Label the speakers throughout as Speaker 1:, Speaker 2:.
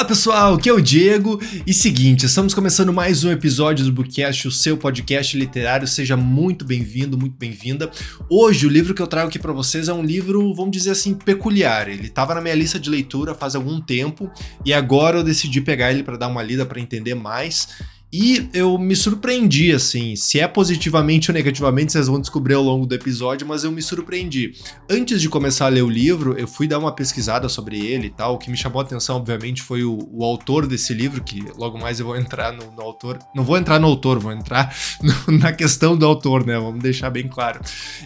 Speaker 1: Fala pessoal, aqui é o Diego e seguinte, estamos começando mais um episódio do Bookcast, o seu podcast literário. Seja muito bem-vindo, muito bem-vinda. Hoje o livro que eu trago aqui para vocês é um livro, vamos dizer assim, peculiar. Ele estava na minha lista de leitura faz algum tempo e agora eu decidi pegar ele para dar uma lida para entender mais. E eu me surpreendi, assim. Se é positivamente ou negativamente, vocês vão descobrir ao longo do episódio, mas eu me surpreendi. Antes de começar a ler o livro, eu fui dar uma pesquisada sobre ele e tal. O que me chamou a atenção, obviamente, foi o, o autor desse livro, que logo mais eu vou entrar no, no autor. Não vou entrar no autor, vou entrar no, na questão do autor, né? Vamos deixar bem claro.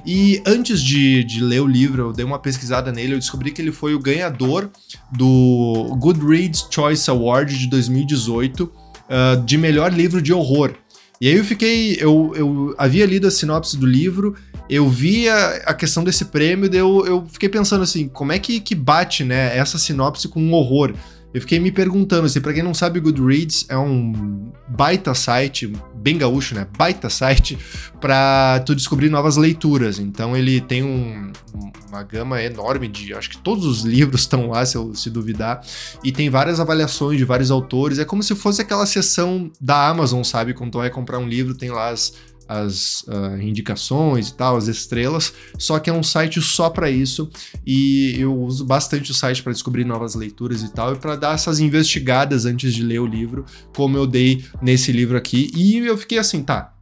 Speaker 1: E antes de, de ler o livro, eu dei uma pesquisada nele, eu descobri que ele foi o ganhador do Goodreads Choice Award de 2018 uh, de melhor livro de horror. E aí eu fiquei. Eu, eu havia lido a sinopse do livro, eu vi a, a questão desse prêmio, daí eu, eu fiquei pensando assim, como é que, que bate, né, essa sinopse com um horror? Eu fiquei me perguntando, assim, pra quem não sabe, o Goodreads é um baita site, bem gaúcho, né? Baita site para tu descobrir novas leituras. Então ele tem um, uma gama enorme de, acho que todos os livros estão lá, se eu se duvidar, e tem várias avaliações de vários autores. É como se fosse aquela seção da Amazon, sabe? Quando tu vai comprar um livro, tem lá as as uh, indicações e tal, as estrelas, só que é um site só para isso e eu uso bastante o site para descobrir novas leituras e tal e para dar essas investigadas antes de ler o livro, como eu dei nesse livro aqui e eu fiquei assim, tá,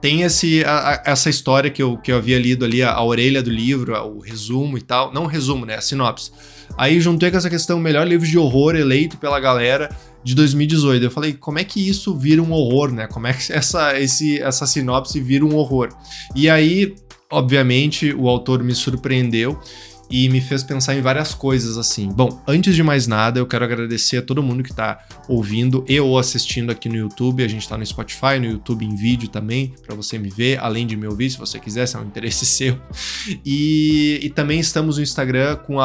Speaker 1: tem esse, a, a, essa história que eu, que eu havia lido ali, a, a orelha do livro, o resumo e tal. Não o resumo, né? A sinopse. Aí juntei com essa questão, melhor livro de horror eleito pela galera de 2018. Eu falei, como é que isso vira um horror, né? Como é que essa, esse, essa sinopse vira um horror? E aí, obviamente, o autor me surpreendeu e me fez pensar em várias coisas assim. Bom, antes de mais nada, eu quero agradecer a todo mundo que está ouvindo e ou assistindo aqui no YouTube. A gente está no Spotify, no YouTube em vídeo também, para você me ver, além de me ouvir, se você quiser, se é um interesse seu. E, e também estamos no Instagram com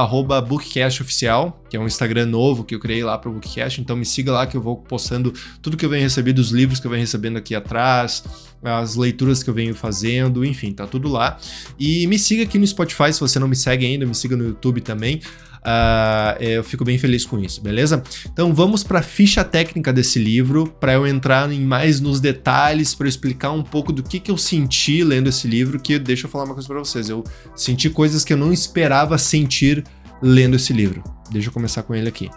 Speaker 1: BookcastOficial, que é um Instagram novo que eu criei lá para o Bookcast. Então me siga lá que eu vou postando tudo que eu venho recebendo, os livros que eu venho recebendo aqui atrás, as leituras que eu venho fazendo, enfim, tá tudo lá. E me siga aqui no Spotify se você não me segue ainda, me siga no YouTube também. Uh, eu fico bem feliz com isso, beleza? Então vamos para a ficha técnica desse livro, para eu entrar em mais nos detalhes, para explicar um pouco do que, que eu senti lendo esse livro, que deixa eu falar uma coisa para vocês, eu senti coisas que eu não esperava sentir lendo esse livro. Deixa eu começar com ele aqui.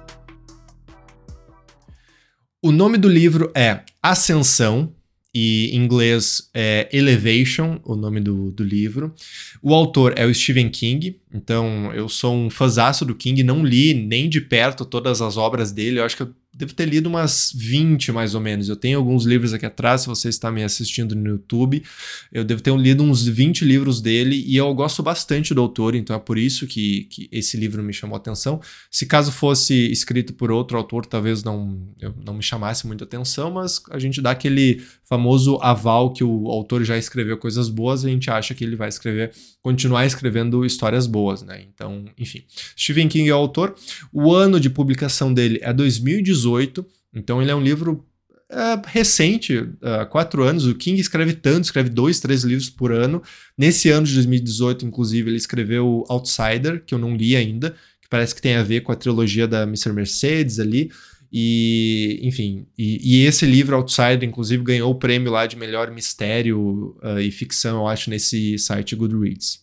Speaker 1: O nome do livro é Ascensão, e em inglês é Elevation, o nome do, do livro. O autor é o Stephen King, então eu sou um fãzaço do King, não li nem de perto todas as obras dele, eu acho que eu devo ter lido umas 20 mais ou menos. Eu tenho alguns livros aqui atrás, se você está me assistindo no YouTube. Eu devo ter lido uns 20 livros dele e eu gosto bastante do autor, então é por isso que, que esse livro me chamou a atenção. Se caso fosse escrito por outro autor, talvez não, eu, não me chamasse muita atenção, mas a gente dá aquele famoso aval que o autor já escreveu coisas boas, a gente acha que ele vai escrever, continuar escrevendo histórias boas, né? Então, enfim. Stephen King é o autor. O ano de publicação dele é 2018 2018. Então ele é um livro é, recente, há quatro anos. O King escreve tanto, escreve dois, três livros por ano. Nesse ano de 2018, inclusive, ele escreveu Outsider, que eu não li ainda, que parece que tem a ver com a trilogia da Mr. Mercedes ali. E, enfim, e, e, esse livro, Outsider, inclusive, ganhou o prêmio lá de melhor mistério uh, e ficção, eu acho, nesse site Goodreads.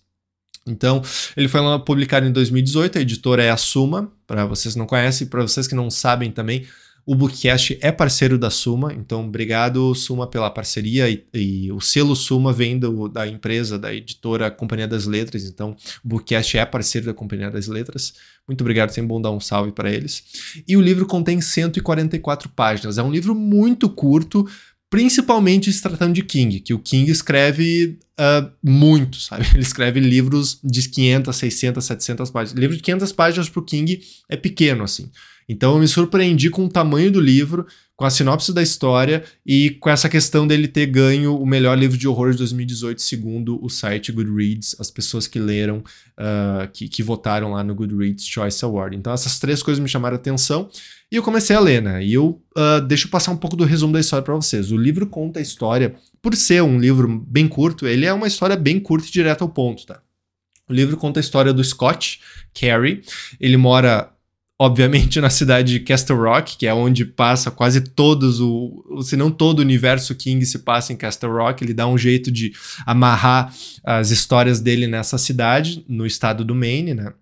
Speaker 1: Então, ele foi publicado em 2018, a editora é a Suma, para vocês que não conhecem, para vocês que não sabem também, o Bookcast é parceiro da Suma, então obrigado Suma pela parceria e, e o selo Suma vem do, da empresa, da editora Companhia das Letras, então o Bookcast é parceiro da Companhia das Letras. Muito obrigado, sempre bom dar um salve para eles. E o livro contém 144 páginas, é um livro muito curto, principalmente se tratando de King, que o King escreve uh, muito, sabe? Ele escreve livros de 500, 600, 700 páginas. Livro de 500 páginas para o King é pequeno, assim. Então eu me surpreendi com o tamanho do livro, com a sinopse da história e com essa questão dele ter ganho o melhor livro de horror de 2018, segundo o site Goodreads, as pessoas que leram, uh, que, que, votaram lá no Goodreads Choice Award. Então essas três coisas me chamaram a atenção e eu comecei a ler, né? E eu uh, deixo passar um pouco do resumo da história para vocês. O livro conta a história, por ser um livro bem curto, ele é uma história bem curta e direta ao ponto, tá? O livro conta a história do Scott Carey. Ele mora obviamente na cidade de Castle Rock, que é onde passa quase todos o, se não todo o universo King se passa em Castle Rock, ele dá um jeito de amarrar as histórias dele nessa cidade, no estado do Maine, né?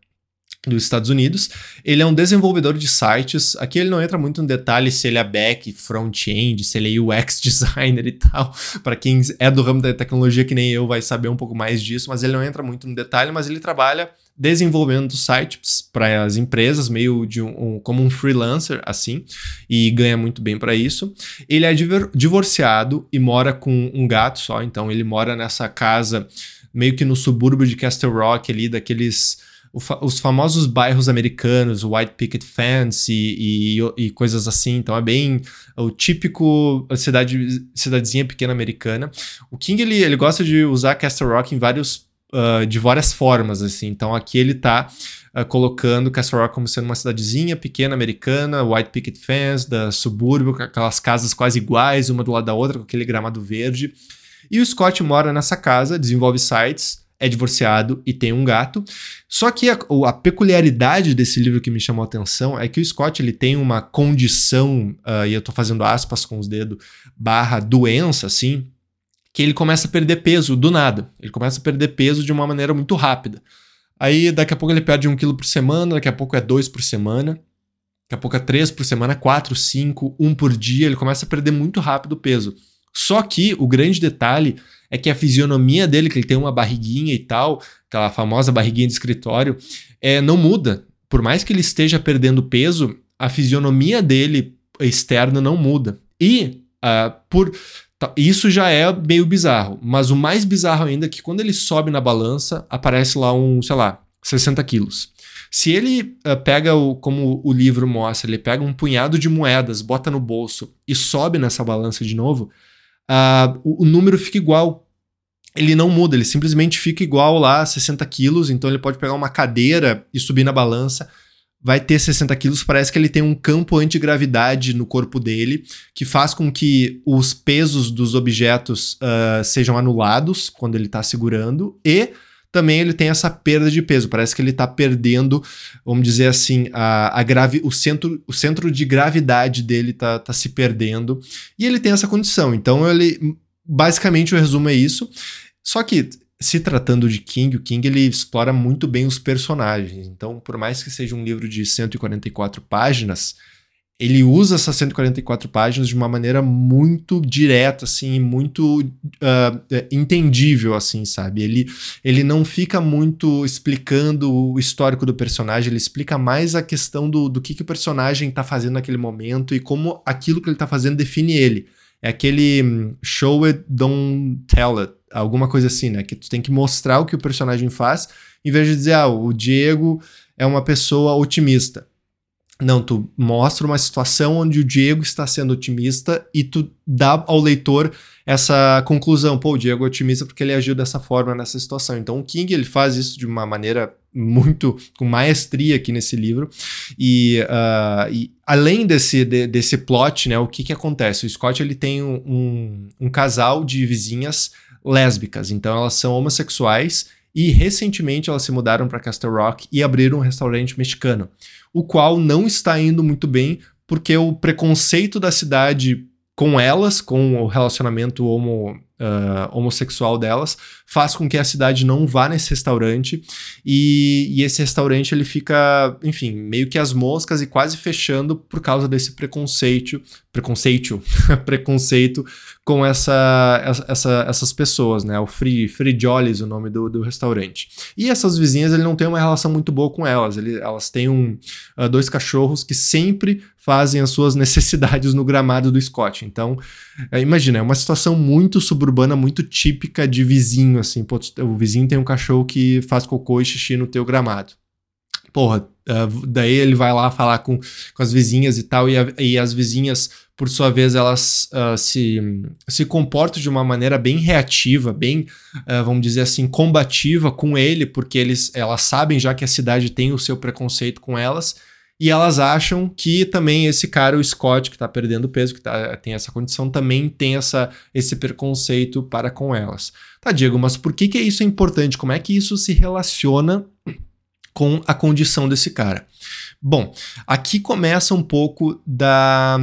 Speaker 1: Dos Estados Unidos. Ele é um desenvolvedor de sites. Aqui ele não entra muito no detalhe se ele é back, front-end, se ele é UX designer e tal. Para quem é do ramo da tecnologia que nem eu vai saber um pouco mais disso, mas ele não entra muito no detalhe, mas ele trabalha desenvolvendo sites para as empresas, meio de um, um, como um freelancer assim, e ganha muito bem para isso. Ele é divorciado e mora com um gato só, então ele mora nessa casa meio que no subúrbio de Castle Rock ali, daqueles os famosos bairros americanos, White Picket Fence e, e, e, coisas assim. Então é bem o típico cidade, cidadezinha pequena americana. O King ele, ele gosta de usar Castle Rock em vários, uh, de várias formas. assim. Então aqui ele está uh, colocando Castle Rock como sendo uma cidadezinha pequena americana, White Picket Fence, da subúrbio, com aquelas casas quase iguais, uma do lado da outra, com aquele gramado verde. E o Scott mora nessa casa, desenvolve sites é divorciado e tem um gato. Só que a, a, peculiaridade desse livro que me chamou a atenção é que o Scott ele tem uma condição, uh, e eu tô fazendo aspas com os dedos, barra doença, assim, que ele começa a perder peso do nada. Ele começa a perder peso de uma maneira muito rápida. Aí daqui a pouco ele perde um quilo por semana, daqui a pouco é dois por semana, daqui a pouco é três por semana, quatro, cinco, um por dia. Ele começa a perder muito rápido o peso. Só que o grande detalhe é que a fisionomia dele, que ele tem uma barriguinha e tal, aquela famosa barriguinha de escritório, é, não muda. Por mais que ele esteja perdendo peso, a fisionomia dele externa não muda. E uh, por isso já é meio bizarro, mas o mais bizarro ainda é que quando ele sobe na balança, aparece lá um, sei lá, 60 quilos. Se ele uh, pega, o, como o livro mostra, ele pega um punhado de moedas, bota no bolso e sobe nessa balança de novo, uh, o, o, número fica igual. Ele não muda, ele simplesmente fica igual lá, 60 quilos. Então ele pode pegar uma cadeira e subir na balança. Vai ter 60 quilos. Parece que ele tem um campo antigravidade no corpo dele, que faz com que os pesos dos objetos uh, sejam anulados quando ele está segurando. E também ele tem essa perda de peso. Parece que ele está perdendo, vamos dizer assim, a, a o, centro, o centro de gravidade dele está tá se perdendo. E ele tem essa condição. Então, ele. Basicamente, o resumo é isso. Só que, se tratando de King, o King ele explora muito bem os personagens. Então, por mais que seja um livro de 144 páginas ele usa essas 144 páginas de uma maneira muito direta, assim, muito uh, entendível, assim, sabe? Ele, ele não fica muito explicando o histórico do personagem, ele explica mais a questão do, do que, que o personagem tá fazendo naquele momento e como aquilo que ele tá fazendo define ele. É aquele hum, show it, don't tell it, alguma coisa assim, né? Que tu tem que mostrar o que o personagem faz, em vez de dizer, ah, o Diego é uma pessoa otimista não, tu mostra uma situação onde o Diego está sendo otimista e tu dá ao leitor essa conclusão. Pô, o Diego é otimista porque ele agiu dessa forma nessa situação. Então o King ele faz isso de uma maneira muito com maestria aqui nesse livro. E, uh, e além desse, de, desse plot, né, o que, que acontece? O Scott ele tem um, um, um casal de vizinhas lésbicas. Então elas são homossexuais e recentemente elas se mudaram para Castle Rock e abriram um restaurante mexicano o qual não está indo muito bem, porque o preconceito da cidade com elas, com o relacionamento homo, uh, homossexual delas, faz com que a cidade não vá nesse restaurante e, e, esse restaurante ele fica, enfim, meio que as moscas e quase fechando por causa desse preconceito, preconceito, preconceito com essa, essa, essas pessoas, né? O Free, Free Jollies, o nome do, do restaurante. E essas vizinhas, ele não tem uma relação muito boa com elas. Ele, elas têm um, uh, dois cachorros que sempre fazem as suas necessidades no gramado do Scott. Então, uh, imagina, é uma situação muito suburbana, muito típica de vizinho, assim. Pô, o vizinho tem um cachorro que faz cocô e xixi no teu gramado. Porra, uh, daí ele vai lá falar com, com as vizinhas e tal, e, a, e as vizinhas por sua vez, elas uh, se, se comportam de uma maneira bem reativa, bem, uh, vamos dizer assim, combativa com ele, porque eles, elas sabem já que a cidade tem o seu preconceito com elas, e elas acham que também esse cara, o Scott, que está perdendo peso, que tá, tem essa condição, também tem essa, esse preconceito para com elas. Tá, Diego, mas por que, que isso é importante? Como é que isso se relaciona com a condição desse cara? Bom, aqui começa um pouco da,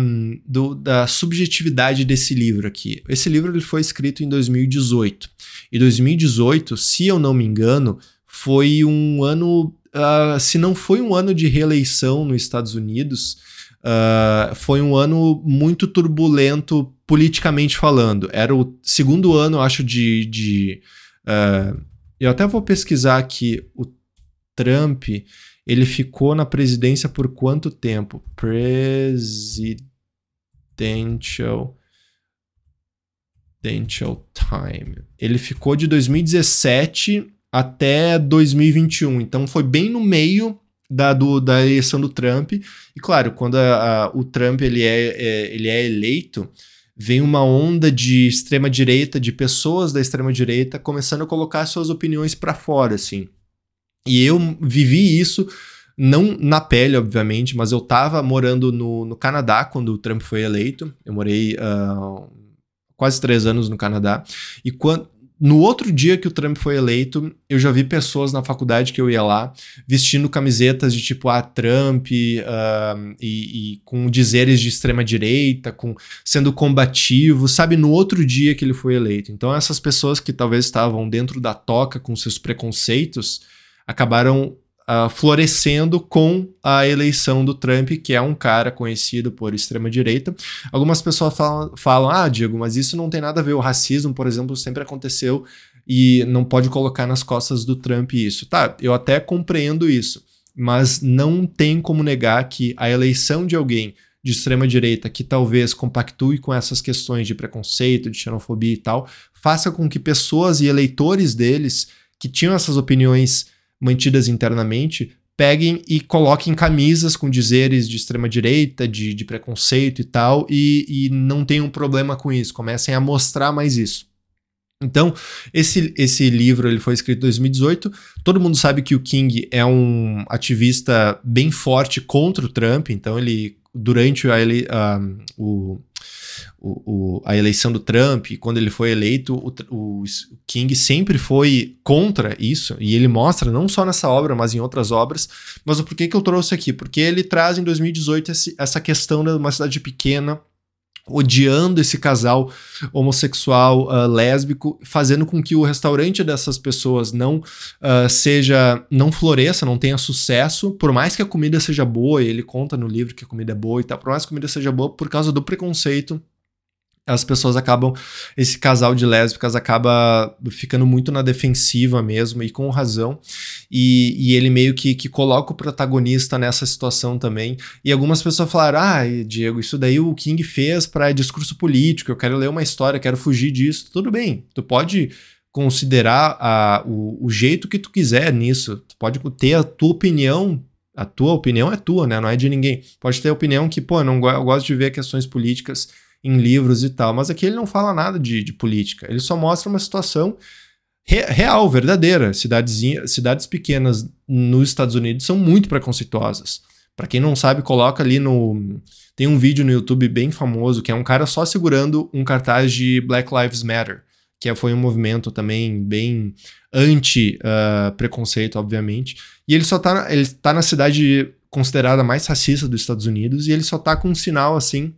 Speaker 1: do, da subjetividade desse livro aqui. Esse livro ele foi escrito em 2018. E 2018, se eu não me engano, foi um ano. Uh, se não foi um ano de reeleição nos Estados Unidos, uh, foi um ano muito turbulento politicamente falando. Era o segundo ano, acho, de. de uh, eu até vou pesquisar aqui. O Trump ele ficou na presidência por quanto tempo? Presidential. Presidential time. Ele ficou de 2017 até 2021. Então foi bem no meio da, do, da eleição do Trump. E claro, quando a, a, o Trump ele é, é, ele é eleito, vem uma onda de extrema direita, de pessoas da extrema direita começando a colocar suas opiniões para fora, assim. E eu vivi isso, não na pele, obviamente, mas eu tava morando no, no Canadá quando o Trump foi eleito. Eu morei uh, quase três anos no Canadá. E quando, no outro dia que o Trump foi eleito, eu já vi pessoas na faculdade que eu ia lá vestindo camisetas de tipo, ah, Trump, uh, e, e, com dizeres de extrema direita, com sendo combativo, sabe, no outro dia que ele foi eleito. Então, essas pessoas que talvez estavam dentro da toca com seus preconceitos acabaram uh, florescendo com a eleição do Trump, que é um cara conhecido por extrema-direita. Algumas pessoas falam, falam, ah, Diego, mas isso não tem nada a ver. O racismo, por exemplo, sempre aconteceu e não pode colocar nas costas do Trump isso. Tá, eu até compreendo isso, mas não tem como negar que a eleição de alguém de extrema direita que talvez compactue com essas questões de preconceito, de xenofobia e tal, faça com que pessoas e eleitores deles que tinham essas opiniões mantidas internamente, peguem e coloquem camisas com dizeres de extrema-direita, de, de, preconceito e tal, e, e não tenham problema com isso, comecem a mostrar mais isso. Então, esse, esse livro ele foi escrito em 2018. Todo mundo sabe que o King é um ativista bem forte contra o Trump, então ele, durante a, ele, o, o, o, a eleição do Trump, quando ele foi eleito, o, o, King sempre foi contra isso, e ele mostra, não só nessa obra, mas em outras obras. Mas o porquê que eu trouxe aqui? Porque ele traz em 2018 esse, essa questão de uma cidade pequena, odiando esse casal homossexual uh, lésbico, fazendo com que o restaurante dessas pessoas não uh, seja, não floresça, não tenha sucesso, por mais que a comida seja boa, e ele conta no livro que a comida é boa e tal, por mais que a comida seja boa, por causa do preconceito as pessoas acabam, esse casal de lésbicas acaba ficando muito na defensiva mesmo, e com razão, e, e ele meio que, que coloca o protagonista nessa situação também, e algumas pessoas falaram, ah, Diego, isso daí o King fez para discurso político, eu quero ler uma história, quero fugir disso, tudo bem, tu pode considerar a, o, o jeito que tu quiser nisso, tu pode ter a tua opinião a tua opinião é tua, né? Não é de ninguém. Pode ter opinião que, pô, eu, não, eu gosto de ver questões políticas em livros e tal. Mas aqui ele não fala nada de, de política. Ele só mostra uma situação re, real, verdadeira. Cidades, pequenas nos Estados Unidos são muito preconceituosas. Para quem não sabe, coloca ali no. Tem um vídeo no YouTube bem famoso que é um cara só segurando um cartaz de Black Lives Matter, que foi um movimento também bem anti-preconceito, uh, obviamente. E ele só tá, ele tá na cidade considerada mais racista dos Estados Unidos e ele só tá com um sinal assim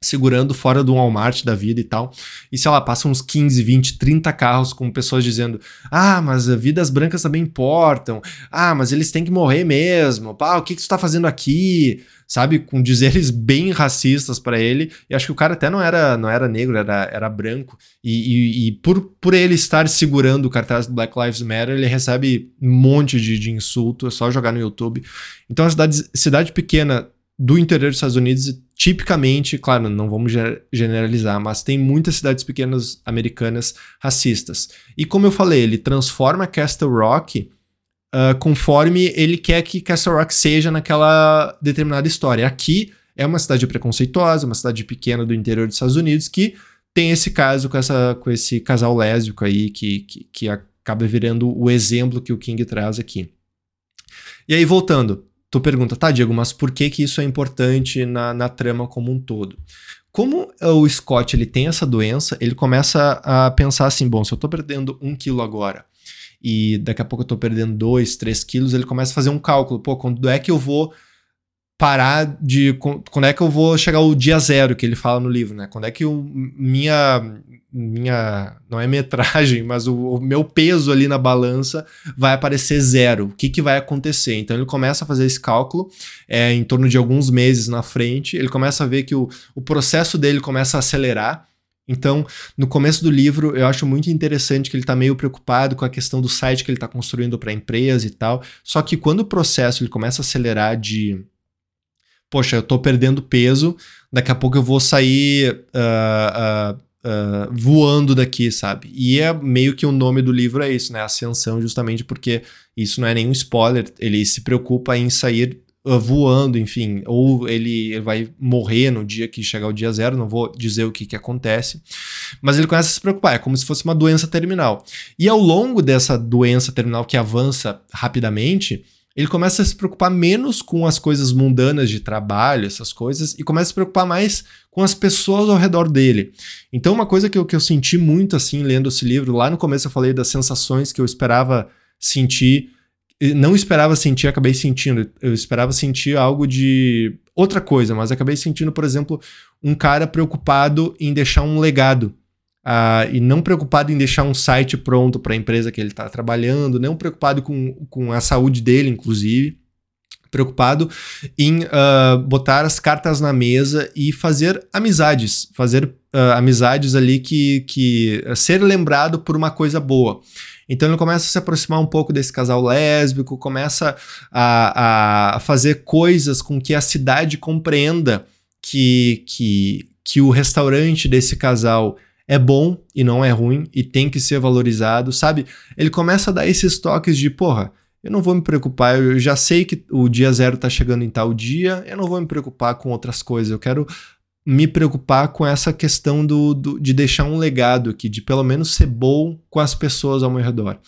Speaker 1: segurando fora do Walmart da vida e tal. E sei lá, passam uns 15, 20, 30 carros com pessoas dizendo: "Ah, mas vidas brancas também importam. Ah, mas eles têm que morrer mesmo. Pá, o que que tu tá fazendo aqui?" Sabe, com dizeres bem racistas para ele. E acho que o cara até não era não era negro, era, era branco. E, e, e, por, por ele estar segurando o cartaz do Black Lives Matter, ele recebe um monte de, de insulto. É só jogar no YouTube. Então, a cidade, cidade pequena do interior dos Estados Unidos, tipicamente, claro, não vamos generalizar, mas tem muitas cidades pequenas americanas racistas. E como eu falei, ele transforma Castle Rock uh, conforme ele quer que Castle Rock seja naquela determinada história. Aqui é uma cidade preconceituosa, uma cidade pequena do interior dos Estados Unidos que tem esse caso com, essa, com esse casal lésbico aí que, que, que acaba virando o exemplo que o King traz aqui. E aí, voltando, tu pergunta, tá, Diego, mas por que que isso é importante na, na trama como um todo? Como o Scott ele tem essa doença, ele começa a pensar assim, bom, se eu tô perdendo um quilo agora e daqui a pouco eu tô perdendo dois, três quilos, ele começa a fazer um cálculo, pô, quando é que eu vou parar de. Quando é que eu vou chegar o dia zero que ele fala no livro, né? Quando é que minha. Minha. Não é metragem, mas o, o, meu peso ali na balança vai aparecer zero. O que, que vai acontecer? Então ele começa a fazer esse cálculo é, em torno de alguns meses na frente. Ele começa a ver que o, o processo dele começa a acelerar. Então, no começo do livro, eu acho muito interessante que ele está meio preocupado com a questão do site que ele está construindo para a empresa e tal. Só que quando o processo ele começa a acelerar de poxa, eu tô perdendo peso, daqui a pouco eu vou sair uh, uh, uh, voando daqui, sabe? E é meio que o nome do livro é isso, né? Ascensão, justamente porque isso não é nenhum spoiler, ele se preocupa em sair voando, enfim, ou ele vai morrer no dia que chegar o dia zero, não vou dizer o que, que acontece, mas ele começa a se preocupar, é como se fosse uma doença terminal. E ao longo dessa doença terminal que avança rapidamente, ele começa a se preocupar menos com as coisas mundanas de trabalho, essas coisas, e começa a se preocupar mais com as pessoas ao redor dele. Então, uma coisa que eu, que eu senti muito assim lendo esse livro, lá no começo eu falei das sensações que eu esperava sentir, não esperava sentir, acabei sentindo. Eu esperava sentir algo de outra coisa, mas acabei sentindo, por exemplo, um cara preocupado em deixar um legado. Uh, e não preocupado em deixar um site pronto para a empresa que ele está trabalhando, não preocupado com, com a saúde dele, inclusive, preocupado em uh, botar as cartas na mesa e fazer amizades, fazer uh, amizades ali que, que ser lembrado por uma coisa boa. Então ele começa a se aproximar um pouco desse casal lésbico, começa a, a fazer coisas com que a cidade compreenda que, que, que o restaurante desse casal é bom e não é ruim e tem que ser valorizado, sabe? Ele começa a dar esses toques de, porra, eu não vou me preocupar, eu já sei que o dia zero tá chegando em tal dia, eu não vou me preocupar com outras coisas, eu quero me preocupar com essa questão do, do, de deixar um legado aqui, de pelo menos ser bom com as pessoas ao meu redor.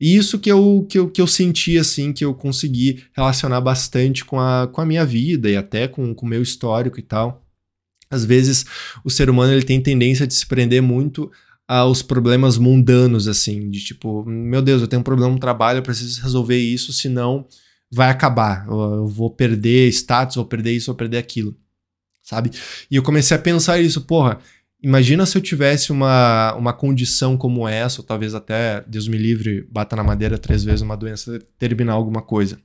Speaker 1: E isso que eu, que eu, que eu senti, assim, que eu consegui relacionar bastante com a, com a minha vida e até com o meu histórico e tal às vezes o ser humano ele tem tendência de se prender muito aos problemas mundanos, assim, de tipo, meu Deus, eu tenho um problema no trabalho, eu preciso resolver isso, senão vai acabar, eu vou perder status, vou perder isso, vou perder aquilo, sabe? E eu comecei a pensar isso, porra, imagina se eu tivesse uma, uma condição como essa, ou talvez até, Deus me livre, bata na madeira três vezes uma doença terminar alguma coisa.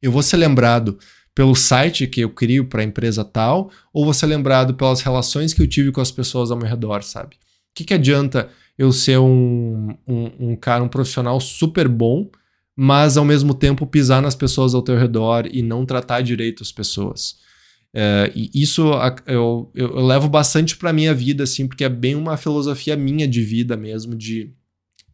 Speaker 1: Eu vou ser lembrado pelo site que eu crio para a empresa tal, ou você é lembrado pelas relações que eu tive com as pessoas ao meu redor, sabe? O que, que adianta eu ser um, um, um cara, um profissional super bom, mas ao mesmo tempo pisar nas pessoas ao teu redor e não tratar direito as pessoas? É, e isso eu, eu, eu levo bastante para minha vida, assim, porque é bem uma filosofia minha de vida mesmo, de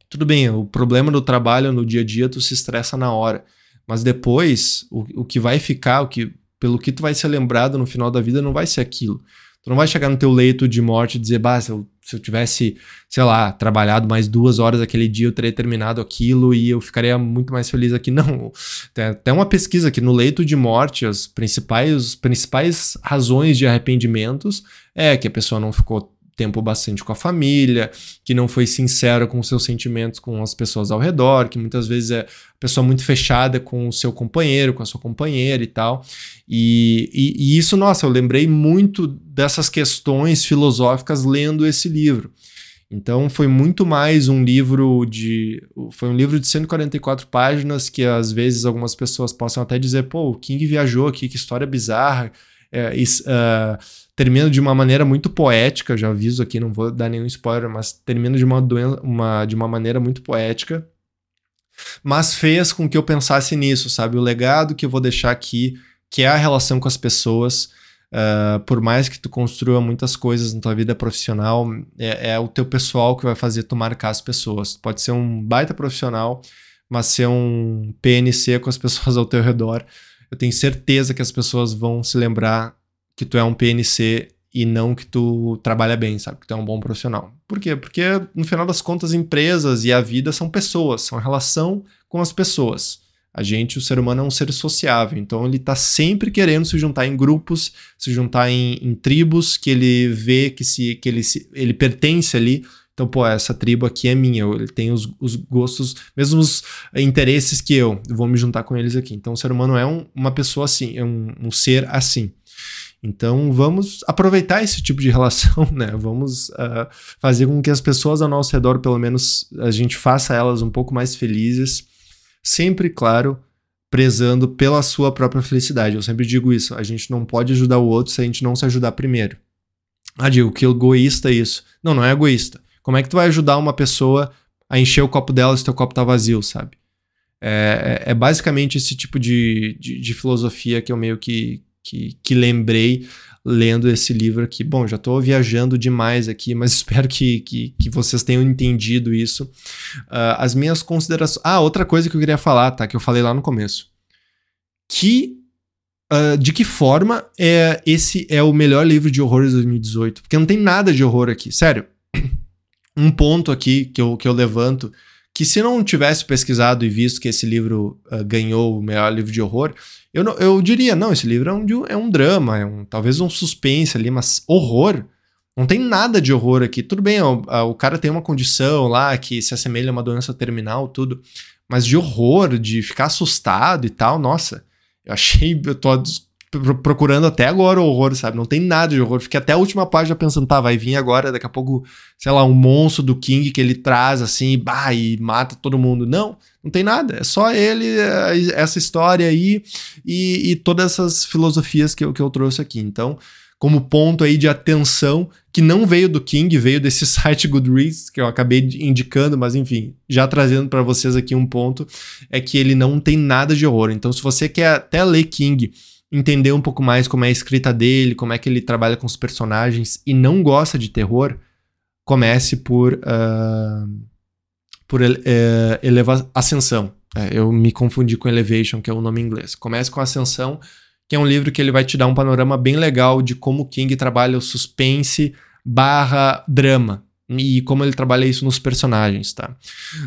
Speaker 1: tudo bem, o problema do trabalho no dia a dia tu se estressa na hora. Mas depois, o, o que vai ficar, o que, pelo que tu vai ser lembrado no final da vida, não vai ser aquilo. Tu não vai chegar no teu leito de morte e dizer, bah, se eu, se eu tivesse, sei lá, trabalhado mais duas horas aquele dia, eu teria terminado aquilo e eu ficaria muito mais feliz aqui. Não. Tem até uma pesquisa que no leito de morte, as principais, as principais razões de arrependimentos é que a pessoa não ficou tempo bastante com a família, que não foi sincero com os seus sentimentos com as pessoas ao redor, que muitas vezes é pessoa muito fechada com o seu companheiro, com a sua companheira e tal. E, e, e isso, nossa, eu lembrei muito dessas questões filosóficas lendo esse livro. Então foi muito mais um livro de. Foi um livro de 144 páginas que às vezes algumas pessoas possam até dizer, pô, o King viajou aqui, que história bizarra. É, uh, termina de uma maneira muito poética, já aviso aqui, não vou dar nenhum spoiler, mas termina de uma, uma, de uma maneira muito poética, mas fez com que eu pensasse nisso, sabe? O legado que eu vou deixar aqui, que é a relação com as pessoas, uh, por mais que tu construa muitas coisas na tua vida profissional, é, é o teu pessoal que vai fazer tu marcar as pessoas. Pode ser um baita profissional, mas ser um PNC com as pessoas ao teu redor, eu tenho certeza que as pessoas vão se lembrar que tu é um PNC e não que tu trabalha bem, sabe? Que tu é um bom profissional. Por quê? Porque no final das contas, empresas e a vida são pessoas, são relação com as pessoas. A gente, o ser humano, é um ser sociável, então ele está sempre querendo se juntar em grupos, se juntar em, em, tribos que ele vê que, se, que ele, se, ele pertence ali. Então, pô, essa tribo aqui é minha, ele tem os, os gostos, mesmos interesses que eu, vou me juntar com eles aqui. Então, o ser humano é um, uma pessoa assim, é um, um ser assim. Então vamos aproveitar esse tipo de relação, né? Vamos uh, fazer com que as pessoas ao nosso redor, pelo menos, a gente faça elas um pouco mais felizes. Sempre, claro, prezando pela sua própria felicidade. Eu sempre digo isso. A gente não pode ajudar o outro se a gente não se ajudar primeiro. Ah, digo que egoísta é isso. Não, não é egoísta. Como é que tu vai ajudar uma pessoa a encher o copo dela se teu copo tá vazio, sabe? É, é, é basicamente esse tipo de, de, de filosofia que eu meio que, que, que lembrei lendo esse livro aqui. Bom, já estou viajando demais aqui, mas espero que, que, que vocês tenham entendido isso. Uh, as minhas considerações. Ah, outra coisa que eu queria falar, tá? Que eu falei lá no começo. Que. Uh, de que forma é esse é o melhor livro de horror de 2018? Porque não tem nada de horror aqui. Sério. Um ponto aqui que eu, que eu levanto que se não tivesse pesquisado e visto que esse livro uh, ganhou o melhor livro de horror, eu, não, eu diria, não, esse livro é um, é um drama, é um, talvez um suspense ali, mas horror. Não tem nada de horror aqui. Tudo bem, o, a, o cara tem uma condição lá que se assemelha a uma doença terminal, tudo. Mas de horror, de ficar assustado e tal, nossa, eu achei. Eu tô procurando até agora o horror, sabe? Não tem nada de horror. Fiquei até a última página pensando, tá, vai vir agora, daqui a pouco, sei lá, um monstro do King que ele traz assim, bah, e mata todo mundo. Não, não tem nada. É só ele, é, essa história aí e, e todas essas filosofias que eu, que eu trouxe aqui. Então, como ponto aí de atenção, que não veio do King, veio desse site Goodreads, que eu acabei indicando, mas enfim, já trazendo para vocês aqui um ponto, é que ele não tem nada de horror. Então, se você quer até ler King entender um pouco mais como é a escrita dele, como é que ele trabalha com os personagens e não gosta de terror, comece por uh, por uh, eleva ascensão. É, eu me confundi com Elevation, que é o nome em inglês. Comece com Ascensão, que é um livro que ele vai te dar um panorama bem legal de como King trabalha o suspense barra drama e como ele trabalha isso nos personagens, tá?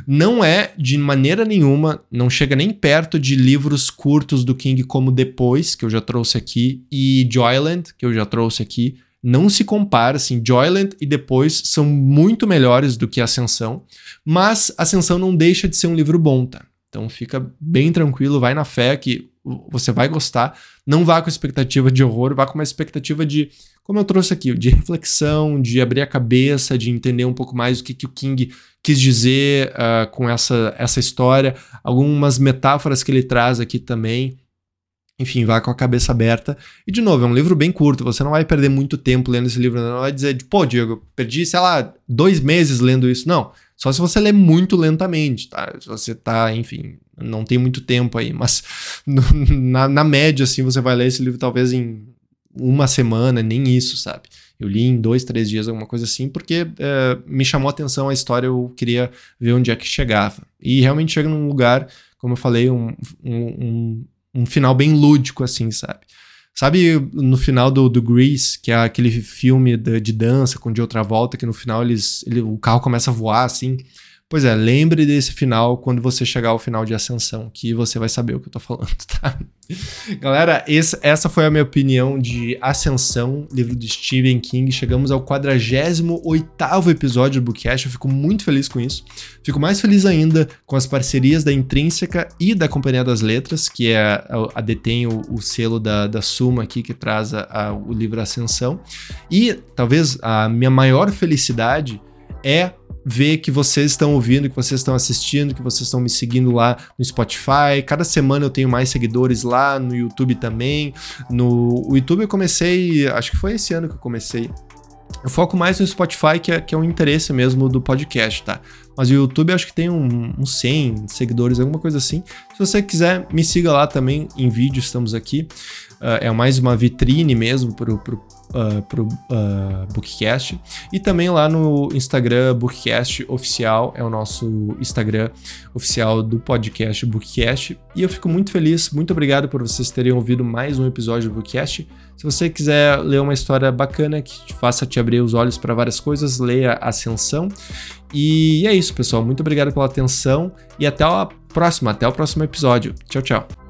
Speaker 1: Não é de maneira nenhuma, não chega nem perto de livros curtos do King como Depois, que eu já trouxe aqui, e Joyland, que eu já trouxe aqui. Não se compara, assim, Joyland e Depois são muito melhores do que Ascensão, mas Ascensão não deixa de ser um livro bom, tá? Então fica bem tranquilo, vai na fé que você vai gostar. Não vá com expectativa de horror, vá com uma expectativa de como eu trouxe aqui, de reflexão, de abrir a cabeça, de entender um pouco mais o que, que o King quis dizer uh, com essa, essa história, algumas metáforas que ele traz aqui também. Enfim, vá com a cabeça aberta. E, de novo, é um livro bem curto, você não vai perder muito tempo lendo esse livro, não vai dizer, pô, Diego, perdi, sei lá, dois meses lendo isso. Não, só se você lê muito lentamente, tá? Se você tá, enfim, não tem muito tempo aí, mas na, na média, assim, você vai ler esse livro talvez em uma semana, nem isso, sabe? Eu li em dois, três dias, alguma coisa assim, porque é, me chamou a atenção a história, eu queria ver onde é que chegava. E realmente chega num lugar, como eu falei, um, um, um final bem lúdico, assim, sabe? Sabe no final do, do Grease, que é aquele filme de, de dança com de outra volta, que no final eles, ele, o carro começa a voar, assim. Pois é, lembre desse final quando você chegar ao final de Ascensão, que você vai saber o que eu tô falando, tá? Galera, esse, essa foi a minha opinião de Ascensão, livro de Stephen King. Chegamos ao 48 episódio do Bookcast, eu fico muito feliz com isso. Fico mais feliz ainda com as parcerias da Intrínseca e da Companhia das Letras, que é a, a detém o, o, selo da, da Suma aqui, que traz a, a, o livro Ascensão. E talvez a minha maior felicidade é ver que vocês estão ouvindo, que vocês estão assistindo, que vocês estão me seguindo lá no Spotify. Cada semana eu tenho mais seguidores lá, no YouTube também. No o YouTube eu comecei, acho que foi esse ano que eu comecei. Eu foco mais no Spotify, que é, que é um interesse mesmo do podcast, tá? Mas o YouTube acho que tem uns um 100 seguidores, alguma coisa assim. Se você quiser, me siga lá também em vídeo, estamos aqui. Uh, é mais uma vitrine mesmo pro, pro, uh, pro uh, Bookcast. E também lá no Instagram, Bookcast Oficial, é o nosso Instagram oficial do podcast Bookcast. E eu fico muito feliz, muito obrigado por vocês terem ouvido mais um episódio do Bookcast. Se você quiser ler uma história bacana que te faça te abrir os olhos para várias coisas, leia Ascensão. E é isso, pessoal. Muito obrigado pela atenção e até a próxima, até o próximo episódio. Tchau, tchau.